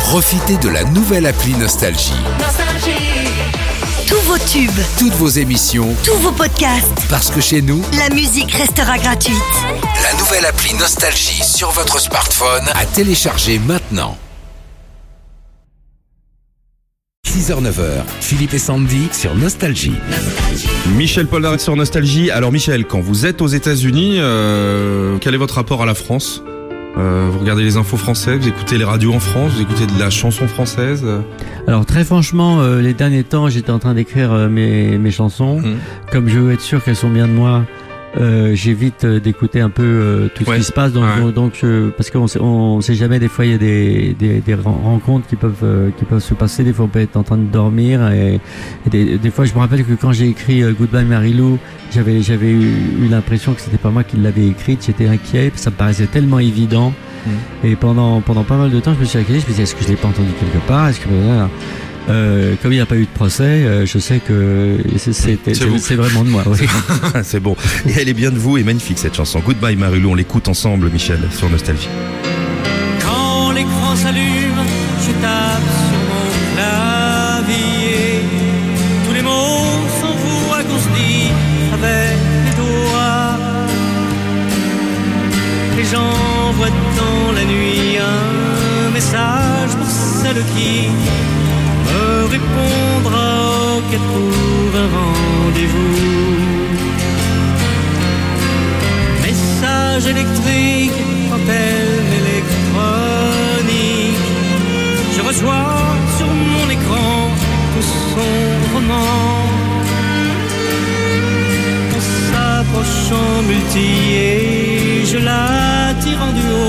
Profitez de la nouvelle appli Nostalgie. Tous vos tubes, Toutes vos émissions, tous vos podcasts, parce que chez nous, la musique restera gratuite. la nouvelle appli Nostalgie sur votre smartphone à télécharger maintenant. 6h-9h, Philippe et Sandy sur Nostalgie. Michel Polnareff sur Nostalgie. Alors Michel, quand vous êtes aux États-Unis, euh, quel est votre rapport à la France? Euh, Vous regardez les infos françaises, vous écoutez les radios en France, vous écoutez de la chanson française Alors très franchement, euh, les derniers temps, j'étais en train d'écrire euh, mes, mes chansons. Mhm. Comme je veux être sûr qu'elles sont bien de moi, euh, j'évite euh, d'écouter un peu euh, tout Ouais. ce qui se passe. Donc, Ouais. donc, donc, je- parce qu'on sait, on sait jamais. Des fois, il y a des, des, des ren- rencontres qui peuvent euh, qui peuvent se passer. Des fois, on peut être en train de dormir. Et, et des, des fois, je me rappelle que quand j'ai écrit euh, Goodbye Marilou, j'avais j'avais eu, eu l'impression que c'était pas moi qui l'avais écrite. J'étais inquiet. Ça me paraissait tellement évident. Et pendant pendant pas mal de temps, je me suis inquiété. Je me disais, est-ce que je l'ai pas entendu quelque part? Est-ce que euh, comme il n'y a pas eu de procès, euh, je sais que c'est- vraiment de moi. Oui. C'est bon. Et elle est bien de vous et magnifique cette chanson. Goodbye Marilou, on l'écoute ensemble Michel sur Nostalgie. Quand l'écran s'allume, je tape sur mon clavier. Tous les mots sont voix qu'on se dit avec les doigts. Et j'envoie dans la nuit un message pour celle qui répondra ou qu'elle trouve un rendez-vous. Message électrique, antenne électronique. Je reçois sur mon écran tout son roman. En multi et je la tire en duo.